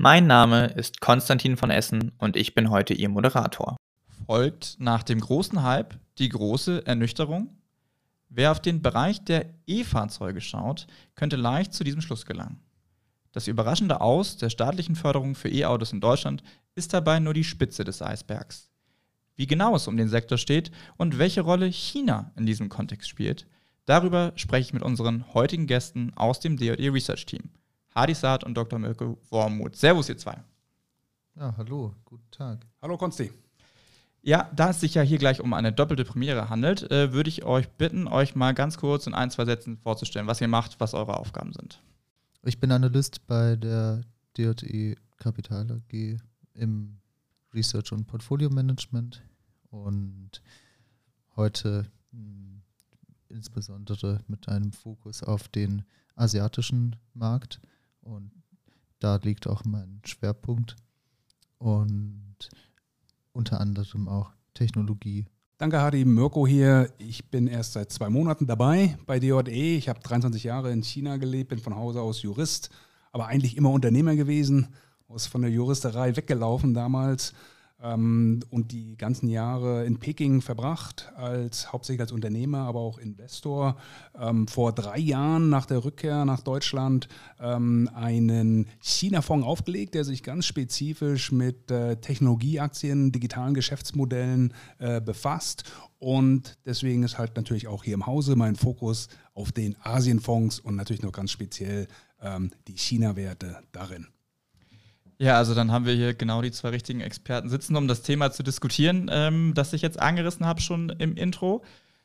Mein Name ist Konstantin von Essen und ich bin heute Ihr Moderator. Folgt nach dem großen Hype die große Ernüchterung? Wer auf den Bereich der E-Fahrzeuge schaut, könnte leicht zu diesem Schluss gelangen. Das überraschende Aus der staatlichen Förderung für E-Autos in Deutschland ist dabei nur die Spitze des Eisbergs. Wie genau es um den Sektor steht und welche Rolle China in diesem Kontext spielt, darüber spreche ich mit unseren heutigen Gästen aus dem DOD Research Team. Hadi Saad und Dr. Mirko Wormuth. Servus, ihr zwei. Ja, hallo, guten Tag. Hallo, Konsti. Ja, da es sich ja hier gleich um eine doppelte Premiere handelt, äh, würde ich euch bitten, euch mal ganz kurz in ein, zwei Sätzen vorzustellen, was ihr macht, was eure Aufgaben sind. Ich bin Analyst bei der DJE Kapital AG im Research und Portfolio Management und heute mh, hm, insbesondere mit einem Fokus auf den asiatischen Markt und da liegt auch mein Schwerpunkt und unter anderem auch Technologie. Danke, Hadi. Mirko hier. Ich bin erst seit zwei Monaten dabei bei DJE. Ich habe 23 Jahre in China gelebt, bin von Hause aus Jurist, aber eigentlich immer Unternehmer gewesen, aus von der Juristerei weggelaufen damals und die ganzen Jahre in Peking verbracht, als hauptsächlich als Unternehmer, aber auch Investor. Ähm, vor drei Jahren nach der Rückkehr nach Deutschland ähm, einen China-Fonds aufgelegt, der sich ganz spezifisch mit äh, Technologieaktien, digitalen Geschäftsmodellen äh, befasst. Und deswegen ist halt natürlich auch hier im Hause mein Fokus auf den Asienfonds und natürlich noch ganz speziell ähm, die China-Werte darin. Ja, also dann haben wir hier genau die zwei richtigen Experten sitzen, um das Thema zu diskutieren, ähm, das ich jetzt angerissen habe schon im Intro.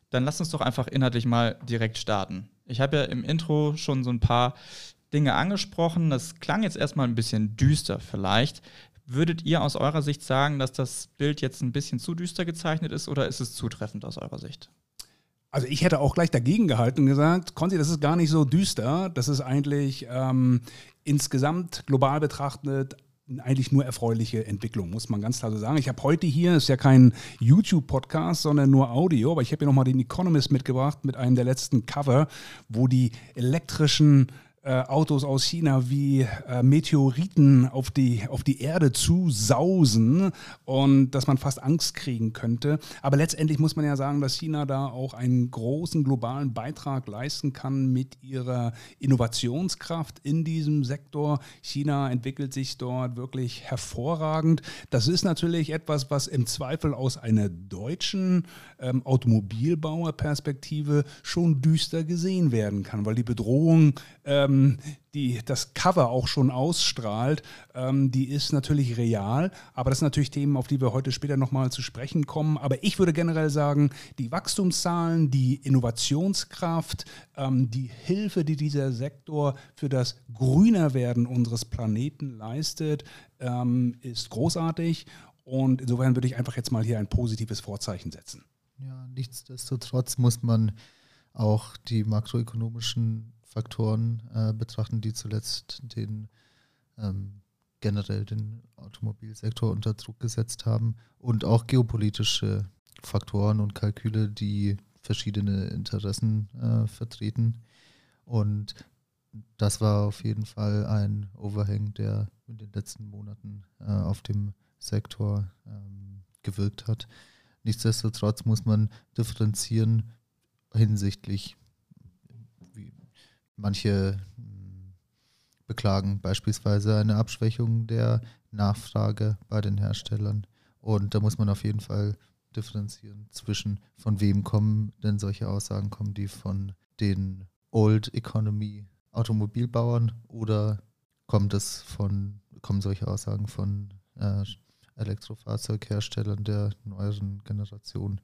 Dann lass uns doch einfach inhaltlich mal direkt starten. Ich habe ja im Intro schon so ein paar Dinge angesprochen. Das klang jetzt erstmal ein bisschen düster vielleicht. Würdet ihr aus eurer Sicht sagen, dass das Bild jetzt ein bisschen zu düster gezeichnet ist oder ist es zutreffend aus eurer Sicht? Also ich hätte auch gleich dagegen gehalten und gesagt, Konzi, das ist gar nicht so düster. Das ist eigentlich ähm, insgesamt global betrachtet eigentlich nur erfreuliche Entwicklung, muss man ganz klar so sagen. Ich habe heute hier, ist ja kein YouTube-Podcast, sondern nur Audio, aber ich habe hier nochmal den Economist mitgebracht mit einem der letzten Cover, wo die elektrischen äh, Autos aus China wie äh, Meteoriten auf die, auf die Erde zu sausen und dass man fast Angst kriegen könnte. Aber letztendlich muss man ja sagen, dass China da auch einen großen globalen Beitrag leisten kann mit ihrer Innovationskraft in diesem Sektor. China entwickelt sich dort wirklich hervorragend. Das ist natürlich etwas, was im Zweifel aus einer deutschen ähm, Automobilbauerperspektive schon düster gesehen werden kann, weil die Bedrohung ähm, ähm, die das Cover auch schon ausstrahlt, ähm, die ist natürlich real. Aber das sind natürlich Themen, auf die wir heute später nochmal zu sprechen kommen. Aber ich würde generell sagen, die Wachstumszahlen, die Innovationskraft, ähm, die Hilfe, die dieser Sektor für das Grünerwerden unseres Planeten leistet, ähm, ist großartig. Und insofern würde ich einfach jetzt mal hier ein positives Vorzeichen setzen. Ja, nichtsdestotrotz muss man auch die makroökonomischen Faktoren äh, betrachten, die zuletzt den ähm, generell den Automobilsektor unter Druck gesetzt haben und auch geopolitische Faktoren und Kalküle, die verschiedene Interessen äh, vertreten. Und das war auf jeden Fall ein Overhang, der in den letzten Monaten äh, auf dem Sektor ähm, gewirkt hat. Nichtsdestotrotz muss man differenzieren hinsichtlich Manche hm, beklagen beispielsweise eine Abschwächung der Nachfrage bei den Herstellern. Und da muss man auf jeden Fall differenzieren zwischen, von wem kommen denn solche Aussagen, kommen die von den Old Economy Automobilbauern oder kommt es von, kommen solche Aussagen von äh, Elektrofahrzeugherstellern der neueren Generation?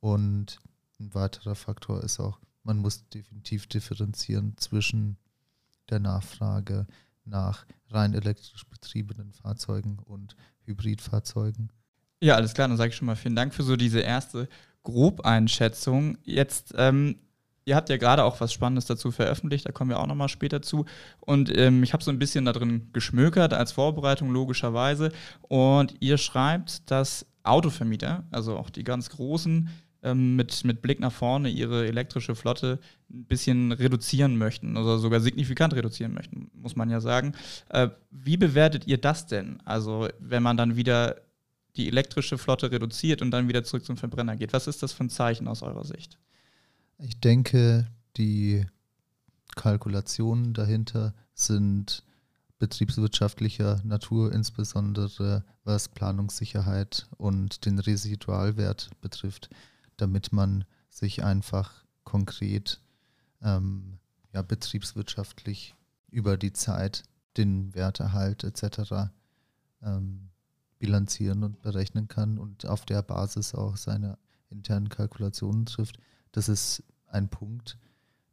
Und ein weiterer Faktor ist auch, man muss definitiv differenzieren zwischen der Nachfrage nach rein elektrisch betriebenen Fahrzeugen und Hybridfahrzeugen. Ja, alles klar, dann sage ich schon mal vielen Dank für so diese erste Grobeinschätzung. Jetzt, ähm, ihr habt ja gerade auch was Spannendes dazu veröffentlicht, da kommen wir auch nochmal später zu. Und ähm, ich habe so ein bisschen da drin geschmökert als Vorbereitung, logischerweise. Und ihr schreibt, dass Autovermieter, also auch die ganz großen, ähm, mit, mit Blick nach vorne ihre elektrische Flotte ein bisschen reduzieren möchten oder sogar signifikant reduzieren möchten, muss man ja sagen. Äh, wie bewertet ihr das denn? Also, wenn man dann wieder die elektrische Flotte reduziert und dann wieder zurück zum Verbrenner geht. Was ist das für ein Zeichen aus eurer Sicht? Ich denke, die Kalkulationen dahinter sind betriebswirtschaftlicher Natur, insbesondere was Planungssicherheit und den Residualwert betrifft, damit man sich einfach konkret ähm, ja, betriebswirtschaftlich über die Zeit den Werterhalt etc. Ähm, bilanzieren und berechnen kann und auf der Basis auch seine internen Kalkulationen trifft. Das ist ein Punkt,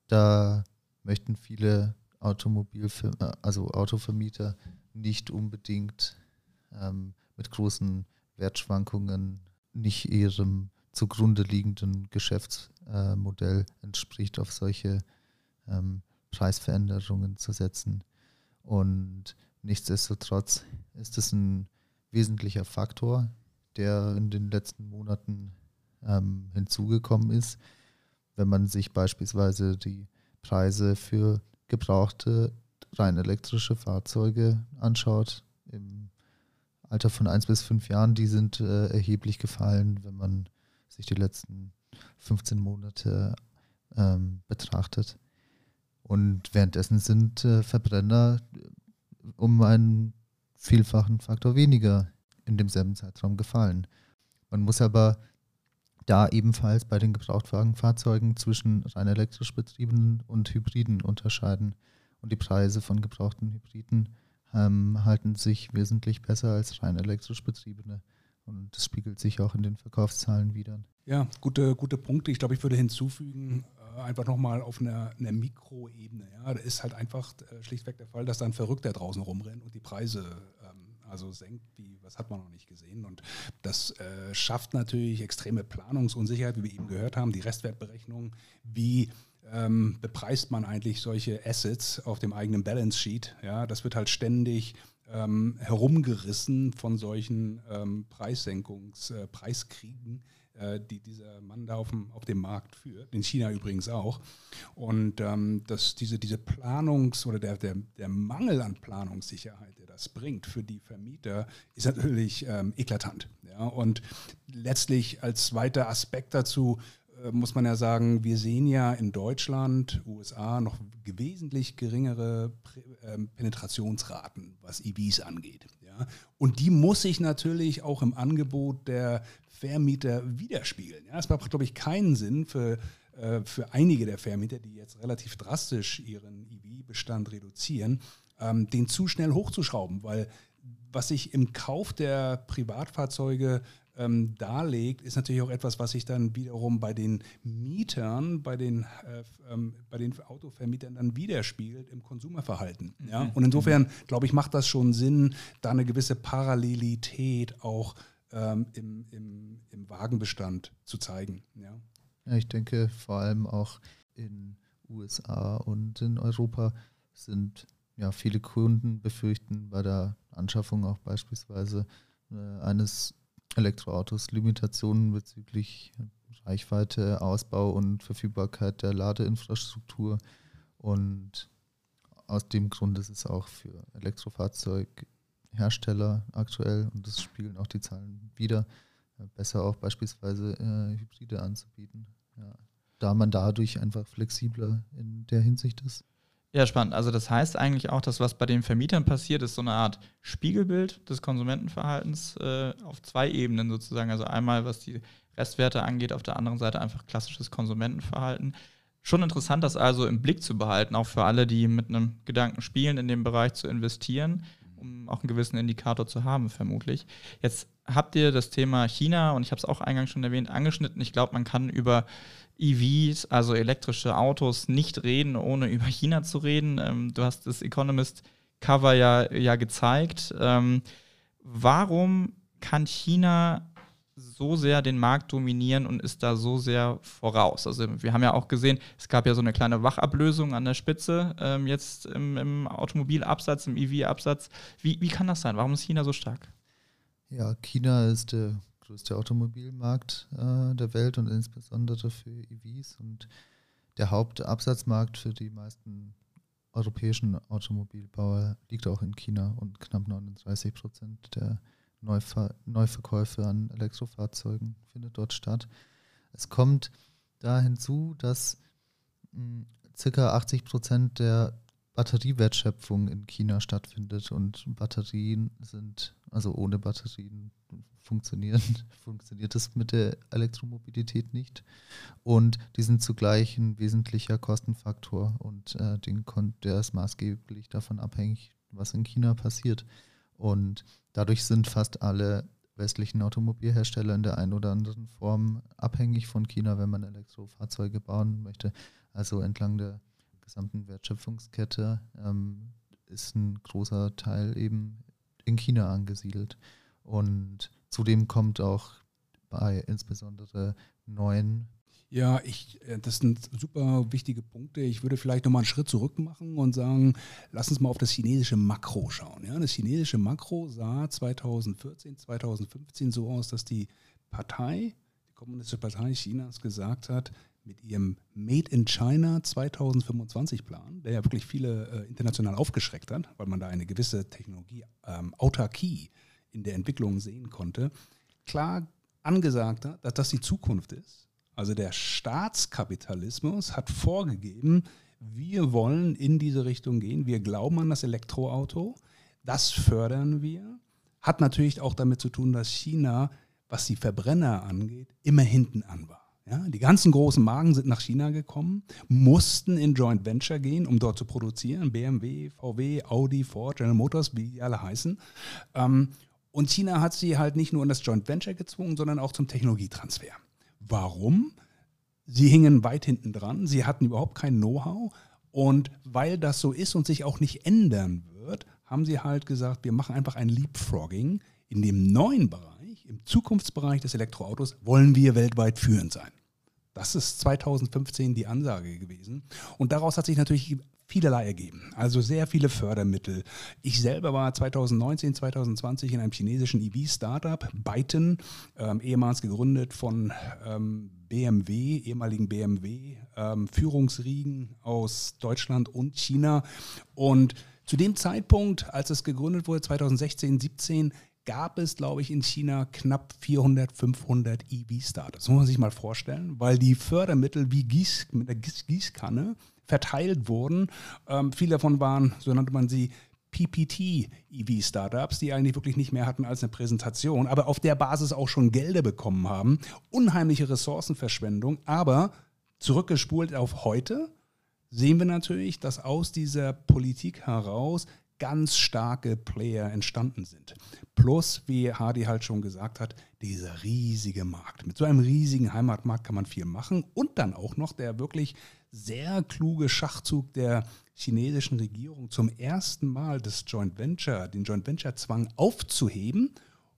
da möchten viele Automobilfir äh, also Autovermieter nicht unbedingt ähm, mit großen Wertschwankungen nicht ihrem zugrunde liegenden Geschäftsmodell entspricht, auf solche ähm, Preisveränderungen zu setzen. Und nichtsdestotrotz ist es ein wesentlicher Faktor, der in den letzten Monaten ähm, hinzugekommen ist. Wenn man sich beispielsweise die Preise für gebrauchte rein elektrische Fahrzeuge anschaut, im Alter von 1 bis 5 Jahren, die sind äh, erheblich gefallen, wenn man sich die letzten 15 Monate ähm, betrachtet. Und währenddessen sind äh, Verbrenner um einen vielfachen Faktor weniger in demselben Zeitraum gefallen. Man muss aber da ebenfalls bei den Gebrauchtwagenfahrzeugen zwischen rein elektrisch betriebenen und Hybriden unterscheiden. Und die Preise von gebrauchten Hybriden ähm, halten sich wesentlich besser als rein elektrisch betriebene. Und das spiegelt sich auch in den Verkaufszahlen wieder. Ja, gute, gute Punkte. Ich glaube, ich würde hinzufügen, äh, einfach nochmal auf einer, einer Mikroebene. Ja, da ist halt einfach äh, schlichtweg der Fall, dass da ein Verrückter draußen rumrennt und die Preise ähm, also senkt, wie, was hat man noch nicht gesehen. Und das äh, schafft natürlich extreme Planungsunsicherheit, wie wir eben gehört haben, die Restwertberechnung, wie ähm, bepreist man eigentlich solche Assets auf dem eigenen Balance Sheet. Ja, das wird halt ständig ähm, herumgerissen von solchen ähm, Preissenkungs-, äh, Preiskriegen äh, die dieser Mann da auf dem, auf dem Markt führt, in China übrigens auch. Und ähm, dass diese, diese Planungs- oder der, der, der Mangel an Planungssicherheit, der das bringt für die Vermieter, ist natürlich ähm, eklatant. Ja? Und letztlich als zweiter Aspekt dazu, muss man ja sagen, wir sehen ja in Deutschland, USA noch wesentlich geringere ähm, Penetrationsraten, was EVs angeht. Ja? Und die muss sich natürlich auch im Angebot der Vermieter widerspiegeln. Ja, es macht, glaube ich, keinen Sinn für, äh, für einige der Vermieter, die jetzt relativ drastisch ihren EV-Bestand reduzieren, ähm, den zu schnell hochzuschrauben, weil was sich im Kauf der Privatfahrzeuge ähm, darlegt, ist natürlich auch etwas, was sich dann wiederum bei den Mietern, bei den, äh, ähm, bei den Autovermietern dann widerspiegelt im Konsumerverhalten. Ja? Mhm. Und insofern, glaube ich, macht das schon Sinn, da eine gewisse Parallelität auch ähm, im, im, im Wagenbestand zu zeigen. Ja. ja, ich denke vor allem auch in USA und in Europa sind ja viele Kunden befürchten bei der Anschaffung auch beispielsweise äh, eines Elektroautos Limitationen bezüglich Reichweite, Ausbau und Verfügbarkeit der Ladeinfrastruktur. Und aus dem Grund ist es auch für Elektrofahrzeug Hersteller aktuell, und das spiegeln auch die Zahlen wieder, äh, besser auch beispielsweise äh, Hybride anzubieten. Ja. Da man dadurch einfach flexibler in der Hinsicht ist. Ja, spannend. Also das heißt eigentlich auch, dass was bei den Vermietern passiert, ist so eine Art Spiegelbild des Konsumentenverhaltens äh, auf zwei Ebenen sozusagen. Also einmal, was die Restwerte angeht, auf der anderen Seite einfach klassisches Konsumentenverhalten. Schon interessant, das also im Blick zu behalten, auch für alle, die mit einem Gedanken spielen, in dem Bereich zu investieren um auch einen gewissen Indikator zu haben, vermutlich. Jetzt habt ihr das Thema China, und ich habe es auch eingangs schon erwähnt, angeschnitten. Ich glaube, man kann über EVs, also elektrische Autos, nicht reden, ohne über China zu reden. Ähm, du hast das Economist-Cover ja, ja gezeigt. Ähm, warum kann China so sehr den Markt dominieren und ist da so sehr voraus. Also wir haben ja auch gesehen, es gab ja so eine kleine Wachablösung an der Spitze ähm, jetzt im, im, Automobilabsatz, im EV-Absatz. Wie, wie kann das sein? Warum ist China so stark? Ja, China ist der größte Automobilmarkt äh, der Welt und insbesondere für EVs und der Hauptabsatzmarkt für die meisten europäischen Automobilbauer liegt auch in China und knapp 39 Prozent der Neuver Neuverkäufe an Elektrofahrzeugen findet dort statt. Es kommt da hinzu, dass mh, circa 80 Prozent der Batteriewertschöpfung in China stattfindet und Batterien sind, also ohne Batterien funktionieren, funktioniert es mit der Elektromobilität nicht. Und die sind zugleich ein wesentlicher Kostenfaktor und äh, den der ist maßgeblich davon abhängig, was in China passiert. Und dadurch sind fast alle westlichen Automobilhersteller in der einen oder anderen Form abhängig von China, wenn man Elektrofahrzeuge bauen möchte. Also entlang der gesamten Wertschöpfungskette ähm, ist ein großer Teil eben in China angesiedelt. Und zudem kommt auch bei insbesondere neuen ja, ich, äh, das sind super wichtige Punkte. Ich würde vielleicht nochmal einen Schritt zurück machen und sagen, lass uns mal auf das chinesische Makro schauen. Ja, das chinesische Makro sah 2014, 2015 so aus, dass die Partei, die Kommunistische Partei Chinas gesagt hat, mit ihrem Made in China 2025 Plan, der ja wirklich viele äh, international aufgeschreckt hat, weil man da eine gewisse Technologie ähm, in der Entwicklung sehen konnte, klar angesagt hat, dass das die Zukunft ist. Also der Staatskapitalismus hat vorgegeben, wir wollen in diese Richtung gehen, wir glauben an das Elektroauto, das fördern wir. Hat natürlich auch damit zu tun, dass China, was die Verbrenner angeht, immer hinten an war. Ja, die ganzen großen Marken sind nach China gekommen, mussten in Joint Venture gehen, um dort zu produzieren. BMW, VW, Audi, Ford, General Motors, wie die alle heißen. Ähm, und China hat sie halt nicht nur in das Joint Venture gezwungen, sondern auch zum Technologietransfer. Warum? Sie hingen weit hinten dran, sie hatten überhaupt kein Know-how. Und weil das so ist und sich auch nicht ändern wird, haben sie halt gesagt, wir machen einfach ein Leapfrogging in dem neuen Bereich im Zukunftsbereich des Elektroautos wollen wir weltweit führend sein. Das ist 2015 die Ansage gewesen. Und daraus hat sich natürlich vielerlei ergeben. Also sehr viele Fördermittel. Ich selber war 2019, 2020 in einem chinesischen EV-Startup, Byton, ähm, ehemals gegründet von ähm, BMW, ehemaligen BMW, ähm, Führungsriegen aus Deutschland und China. Und zu dem Zeitpunkt, als es gegründet wurde, 2016, 2017, gab es, glaube ich, in China knapp 400, 500 EV-Startups. Muss man sich mal vorstellen, weil die Fördermittel wie Gieß, mit der Gieß Gießkanne verteilt wurden. Ähm, viele davon waren, so nannte man sie, PPT-EV-Startups, die eigentlich wirklich nicht mehr hatten als eine Präsentation, aber auf der Basis auch schon Gelder bekommen haben. Unheimliche Ressourcenverschwendung, aber zurückgespult auf heute sehen wir natürlich, dass aus dieser Politik heraus ganz starke Player entstanden sind. Plus, wie Hardy halt schon gesagt hat, dieser riesige Markt. Mit so einem riesigen Heimatmarkt kann man viel machen und dann auch noch der wirklich sehr kluge Schachzug der chinesischen Regierung zum ersten Mal das Joint Venture, den Joint Venture Zwang aufzuheben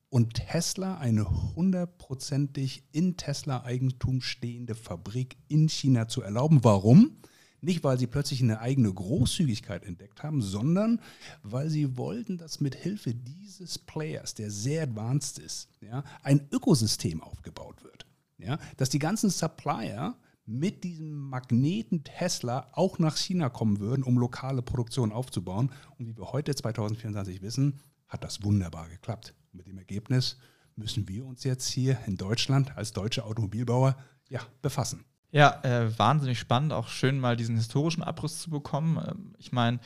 und Tesla eine hundertprozentig in Tesla Eigentum stehende Fabrik in China zu erlauben. Warum? Nicht, weil sie plötzlich eine eigene Großzügigkeit entdeckt haben, sondern weil sie wollten, dass mit Hilfe dieses Players, der sehr advanced ist, ja, ein Ökosystem aufgebaut wird. Ja, dass die ganzen Supplier mit diesem Magneten Tesla auch nach China kommen würden, um lokale Produktion aufzubauen. Und wie wir heute 2024 wissen, hat das wunderbar geklappt. Und mit dem Ergebnis müssen wir uns jetzt hier in Deutschland als deutsche Automobilbauer ja, befassen. Ja, äh, wahnsinnig spannend, auch schön mal diesen historischen Abriss zu bekommen. Ähm, ich meine,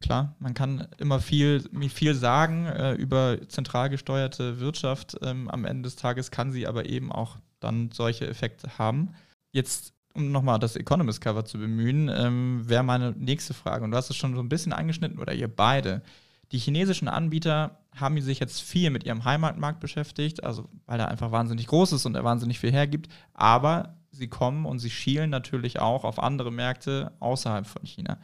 klar, man kann immer viel, viel sagen äh, über zentral gesteuerte Wirtschaft. Ähm, am Ende des Tages kann sie aber eben auch dann solche Effekte haben. Jetzt, um nochmal das Economist-Cover zu bemühen, ähm, wäre meine nächste Frage, und du hast es schon so ein bisschen angeschnitten, oder ihr beide. Die chinesischen Anbieter haben sich jetzt viel mit ihrem Heimatmarkt beschäftigt, also weil er einfach wahnsinnig groß ist und er wahnsinnig viel hergibt, aber sie kommen und sie schielen natürlich auch auf andere Märkte außerhalb von China,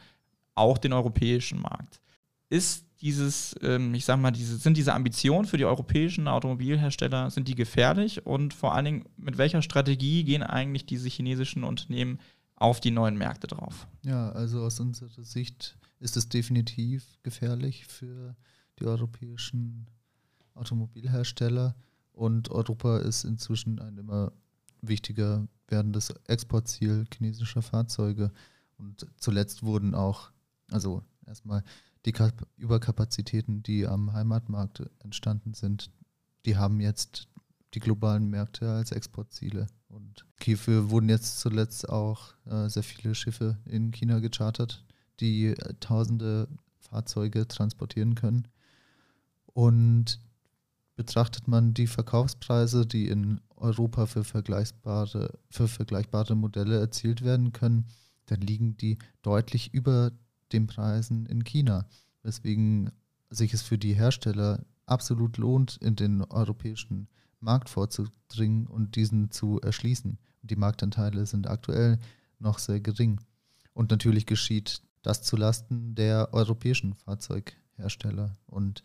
auch den europäischen Markt. Ist dieses, ähm, ich sag mal, diese, sind diese Ambitionen für die europäischen Automobilhersteller, sind die gefährlich und vor allen Dingen, mit welcher Strategie gehen eigentlich diese chinesischen Unternehmen auf die neuen Märkte drauf? Ja, also aus unserer Sicht ist es definitiv gefährlich für die europäischen Automobilhersteller und Europa ist inzwischen ein immer wichtiger werdendes Exportziel chinesischer Fahrzeuge. Und zuletzt wurden auch, also erstmal die Kap Überkapazitäten, die am Heimatmarkt entstanden sind, die haben jetzt die globalen Märkte als Exportziele. Und hierfür wurden jetzt zuletzt auch äh, sehr viele Schiffe in China gechartert, die äh, tausende Fahrzeuge transportieren können. Und betrachtet man die Verkaufspreise, die in Europa für vergleichbare, für vergleichbare Modelle erzielt werden können, dann liegen die deutlich über den Preisen in China. Weswegen sich es für die Hersteller absolut lohnt, in den europäischen Markt vorzudringen und diesen zu erschließen. Die Marktanteile sind aktuell noch sehr gering. Und natürlich geschieht das zulasten der europäischen Fahrzeughersteller. Und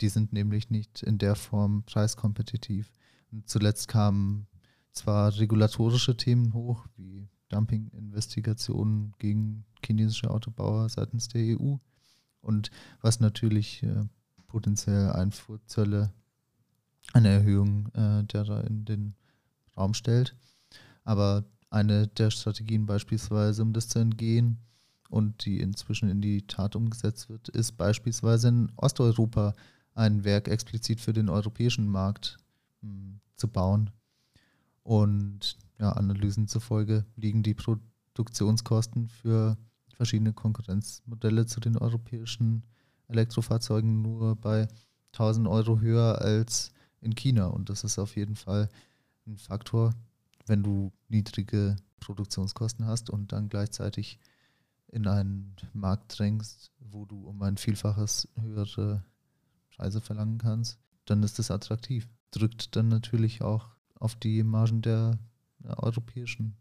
die sind nämlich nicht in der Form preiskompetitiv. Und zuletzt kamen zwar regulatorische Themen hoch, wie Dumping-Investigationen gegen chinesische Autobauer seitens der EU und was natürlich äh, potenziell Einfuhrzölle, eine Erhöhung äh, derer in den Raum stellt. Aber eine der Strategien beispielsweise, um das zu entgehen und die inzwischen in die Tat umgesetzt wird, ist beispielsweise in Osteuropa ein Werk explizit für den europäischen Markt hm, zu bauen. Und ja, Analysen zufolge liegen die Produktionskosten für verschiedene Konkurrenzmodelle zu den europäischen Elektrofahrzeugen nur bei 1000 Euro höher als in China. Und das ist auf jeden Fall ein Faktor, wenn du niedrige Produktionskosten hast und dann gleichzeitig in einen Markt drängst, wo du um ein Vielfaches höhere Preise verlangen kannst, dann ist das attraktiv. Drückt dann natürlich auch auf die Margen der, der europäischen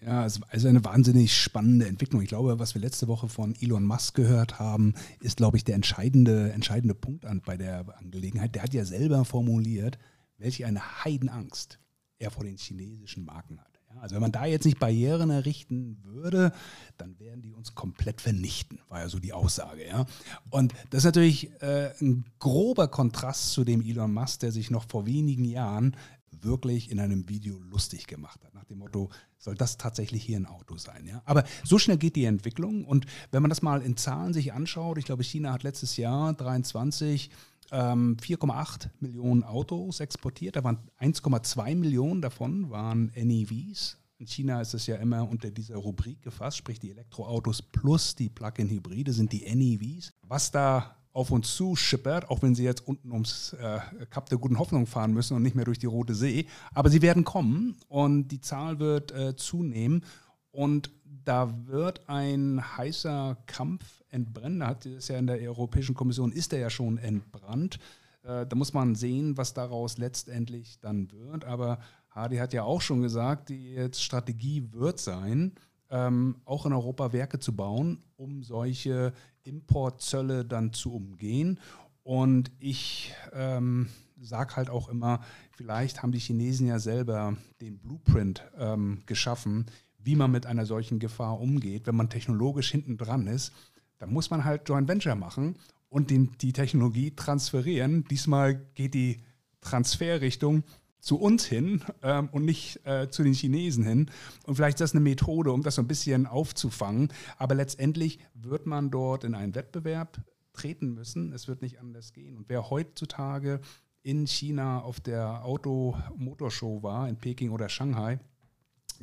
ja, es ist eine wahnsinnig spannende Entwicklung. Ich glaube, was wir letzte Woche von Elon Musk gehört haben, ist, glaube ich, der entscheidende, entscheidende Punkt an, bei der Angelegenheit. Der hat ja selber formuliert, welche eine Heidenangst er vor den chinesischen Marken hat. Also wenn man da jetzt nicht Barrieren errichten würde, dann werden die uns komplett vernichten, war ja so die Aussage. Ja? Und das ist natürlich äh, ein grober Kontrast zu dem Elon Musk, der sich noch vor wenigen Jahren wirklich in einem Video lustig gemacht hat. Nach dem Motto, soll das tatsächlich hier ein Auto sein? Ja? Aber so schnell geht die Entwicklung. Und wenn man das mal in Zahlen sich anschaut, ich glaube, China hat letztes Jahr 23 ähm, 4,8 Millionen Autos exportiert. Da waren 1,2 Millionen davon waren NEVs. In China ist es ja immer unter dieser Rubrik gefasst, sprich die Elektroautos plus die Plug-in-Hybride sind die NEVs. Was da auf uns zuschippert, auch wenn sie jetzt unten ums äh, Kap der guten Hoffnung fahren müssen und nicht mehr durch die Rote See. Aber sie werden kommen und die Zahl wird äh, zunehmen. Und da wird ein heißer Kampf entbrennen. Da hat es ja in der Europäischen Kommission ist er ja schon entbrannt. Äh, da muss man sehen, was daraus letztendlich dann wird. Aber Hardy hat ja auch schon gesagt, die Strategie wird sein, ähm, auch in Europa Werke zu bauen, um solche Importzölle dann zu umgehen. Und ich ähm, sage halt auch immer, vielleicht haben die Chinesen ja selber den Blueprint ähm, geschaffen, wie man mit einer solchen Gefahr umgeht. Wenn man technologisch hinten dran ist, dann muss man halt Joint Venture machen und den, die Technologie transferieren. Diesmal geht die Transferrichtung zu uns hin ähm, und nicht äh, zu den Chinesen hin. Und vielleicht ist das eine Methode, um das so ein bisschen aufzufangen. Aber letztendlich wird man dort in einen Wettbewerb treten müssen. Es wird nicht anders gehen. Und wer heutzutage in China auf der Auto-Motorshow war, in Peking oder Shanghai,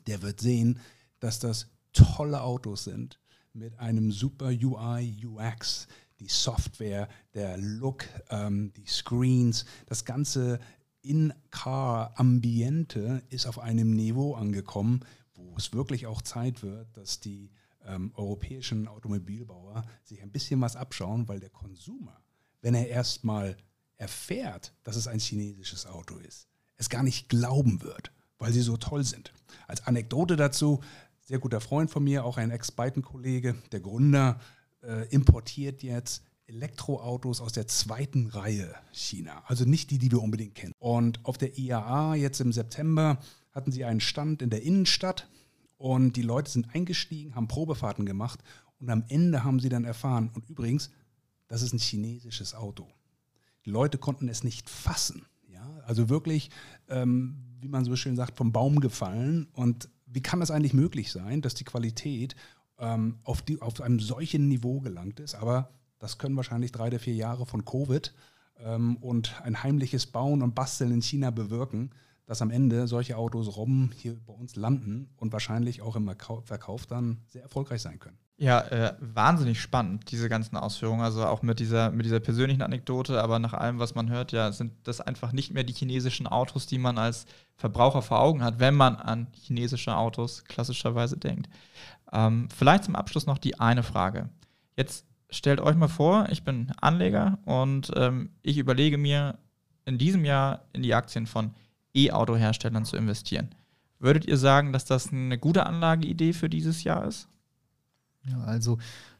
der wird sehen, dass das tolle Autos sind mit einem super UI, UX, die Software, der Look, ähm, die Screens, das ganze in-Car-Ambiente ist auf einem Niveau angekommen, wo es wirklich auch Zeit wird, dass die ähm, europäischen Automobilbauer sich ein bisschen was abschauen, weil der Konsumer, wenn er erstmal erfährt, dass es ein chinesisches Auto ist, es gar nicht glauben wird, weil sie so toll sind. Als Anekdote dazu, sehr guter Freund von mir, auch ein Ex-Byton-Kollege, der Gründer, äh, importiert jetzt Elektroautos aus der zweiten Reihe China, also nicht die, die wir unbedingt kennen. Und auf der IAA jetzt im September hatten sie einen Stand in der Innenstadt und die Leute sind eingestiegen, haben Probefahrten gemacht und am Ende haben sie dann erfahren, und übrigens, das ist ein chinesisches Auto. Die Leute konnten es nicht fassen. Ja? Also wirklich, ähm, wie man so schön sagt, vom Baum gefallen. Und wie kann das eigentlich möglich sein, dass die Qualität ähm, auf, die, auf einem solchen Niveau gelangt ist? Aber das können wahrscheinlich drei oder vier Jahre von Covid ähm, und ein heimliches Bauen und Basteln in China bewirken, dass am Ende solche Autos Robben hier bei uns landen und wahrscheinlich auch im Verkauf dann sehr erfolgreich sein können. Ja, äh, wahnsinnig spannend, diese ganzen Ausführungen. Also auch mit dieser, mit dieser persönlichen Anekdote, aber nach allem, was man hört, ja, sind das einfach nicht mehr die chinesischen Autos, die man als Verbraucher vor Augen hat, wenn man an chinesische Autos klassischerweise denkt. Ähm, vielleicht zum Abschluss noch die eine Frage. Jetzt stellt euch mal vor, ich bin Anleger und ähm, ich überlege mir, in diesem Jahr in die Aktien von E-Auto-Herstellern zu investieren. Würdet ihr sagen, dass das eine gute Anlageidee für dieses Jahr ist? Ja, also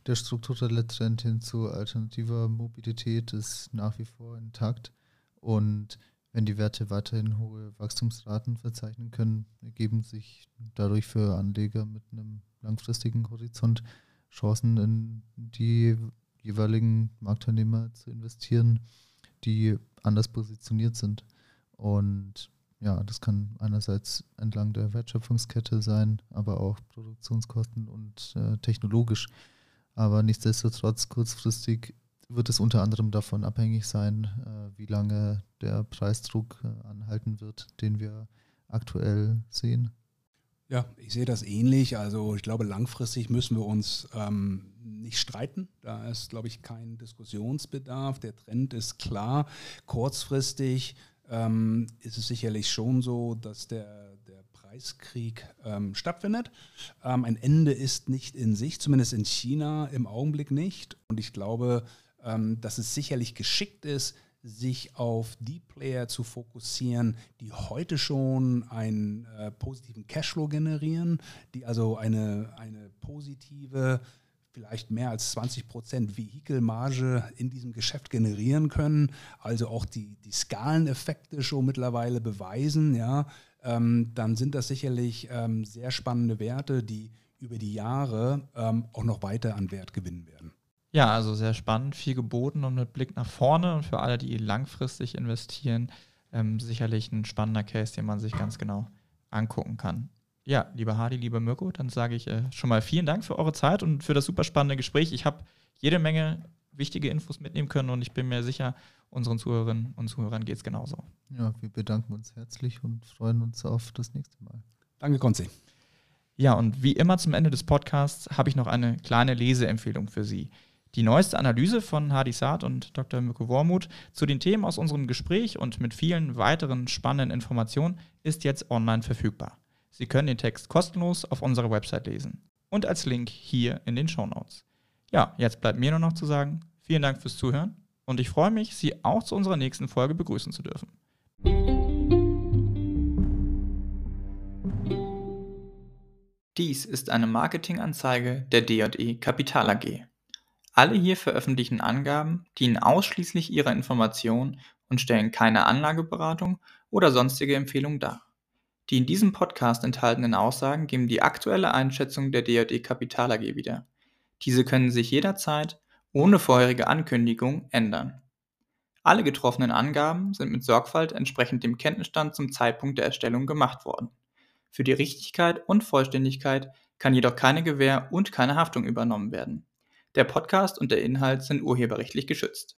der strukturelle Trend hin zu alternativer Mobilität ist nach wie vor intakt. Und wenn die Werte weiterhin hohe Wachstumsraten verzeichnen können, ergeben sich dadurch für Anleger mit einem langfristigen Horizont Chancen in die jeweiligen Marktteilnehmer zu investieren, die anders positioniert sind. Und ja, das kann einerseits entlang der Wertschöpfungskette sein, aber auch Produktionskosten und äh, technologisch. Aber nichtsdestotrotz kurzfristig wird es unter anderem davon abhängig sein, äh, wie lange der Preisdruck äh, anhalten wird, den wir aktuell sehen. Ja, ich sehe das ähnlich. Also ich glaube, langfristig müssen wir uns ähm, nicht streiten. Da ist, glaube ich, kein Diskussionsbedarf. Der Trend ist klar. Kurzfristig ähm, ist es sicherlich schon so, dass der, der Preiskrieg ähm, stattfindet. Ähm, ein Ende ist nicht in sich, zumindest in China im Augenblick nicht. Und ich glaube, ähm, dass es sicherlich geschickt ist, sich auf die Player zu fokussieren, die heute schon einen äh, positiven Cashflow generieren, die also eine, eine positive vielleicht mehr als 20 Prozent Vehikelmarge in diesem Geschäft generieren können, also auch die, die Skaleneffekte schon mittlerweile beweisen, ja, ähm, dann sind das sicherlich ähm, sehr spannende Werte, die über die Jahre ähm, auch noch weiter an Wert gewinnen werden. Ja, also sehr spannend, viel geboten und mit Blick nach vorne und für alle, die langfristig investieren, ähm, sicherlich ein spannender Case, den man sich ganz genau angucken kann. Ja, lieber Hardy, lieber Mirko, dann sage ich äh, schon mal vielen Dank für eure Zeit und für das super spannende Gespräch. Ich habe jede Menge wichtige Infos mitnehmen können und ich bin mir sicher, unseren Zuhörerinnen und Zuhörern geht es genauso. Ja, wir bedanken uns herzlich und freuen uns auf das nächste Mal. Danke, Konzi. Ja, und wie immer zum Ende des Podcasts habe ich noch eine kleine Leseempfehlung für Sie. Die neueste Analyse von Hadi Saad und Dr. Mirko Wormuth zu den Themen aus unserem Gespräch und mit vielen weiteren spannenden Informationen ist jetzt online verfügbar. Sie können den Text kostenlos auf unserer Website lesen und als Link hier in den Show Notes. Ja, jetzt bleibt mir nur noch zu sagen, vielen Dank fürs Zuhören und ich freue mich, Sie auch zu unserer nächsten Folge begrüßen zu dürfen. Dies ist eine Marketinganzeige der D&E Kapital AG. Alle hier veröffentlichten Angaben dienen ausschließlich ihrer Information und stellen keine Anlageberatung oder sonstige Empfehlung dar. Die in diesem Podcast enthaltenen Aussagen geben die aktuelle Einschätzung der DJE Kapital AG wieder. Diese können sich jederzeit ohne vorherige Ankündigung ändern. Alle getroffenen Angaben sind mit Sorgfalt entsprechend dem Kenntnisstand zum Zeitpunkt der Erstellung gemacht worden. Für die Richtigkeit und Vollständigkeit kann jedoch keine Gewähr und keine Haftung übernommen werden. Der Podcast und der Inhalt sind urheberrechtlich geschützt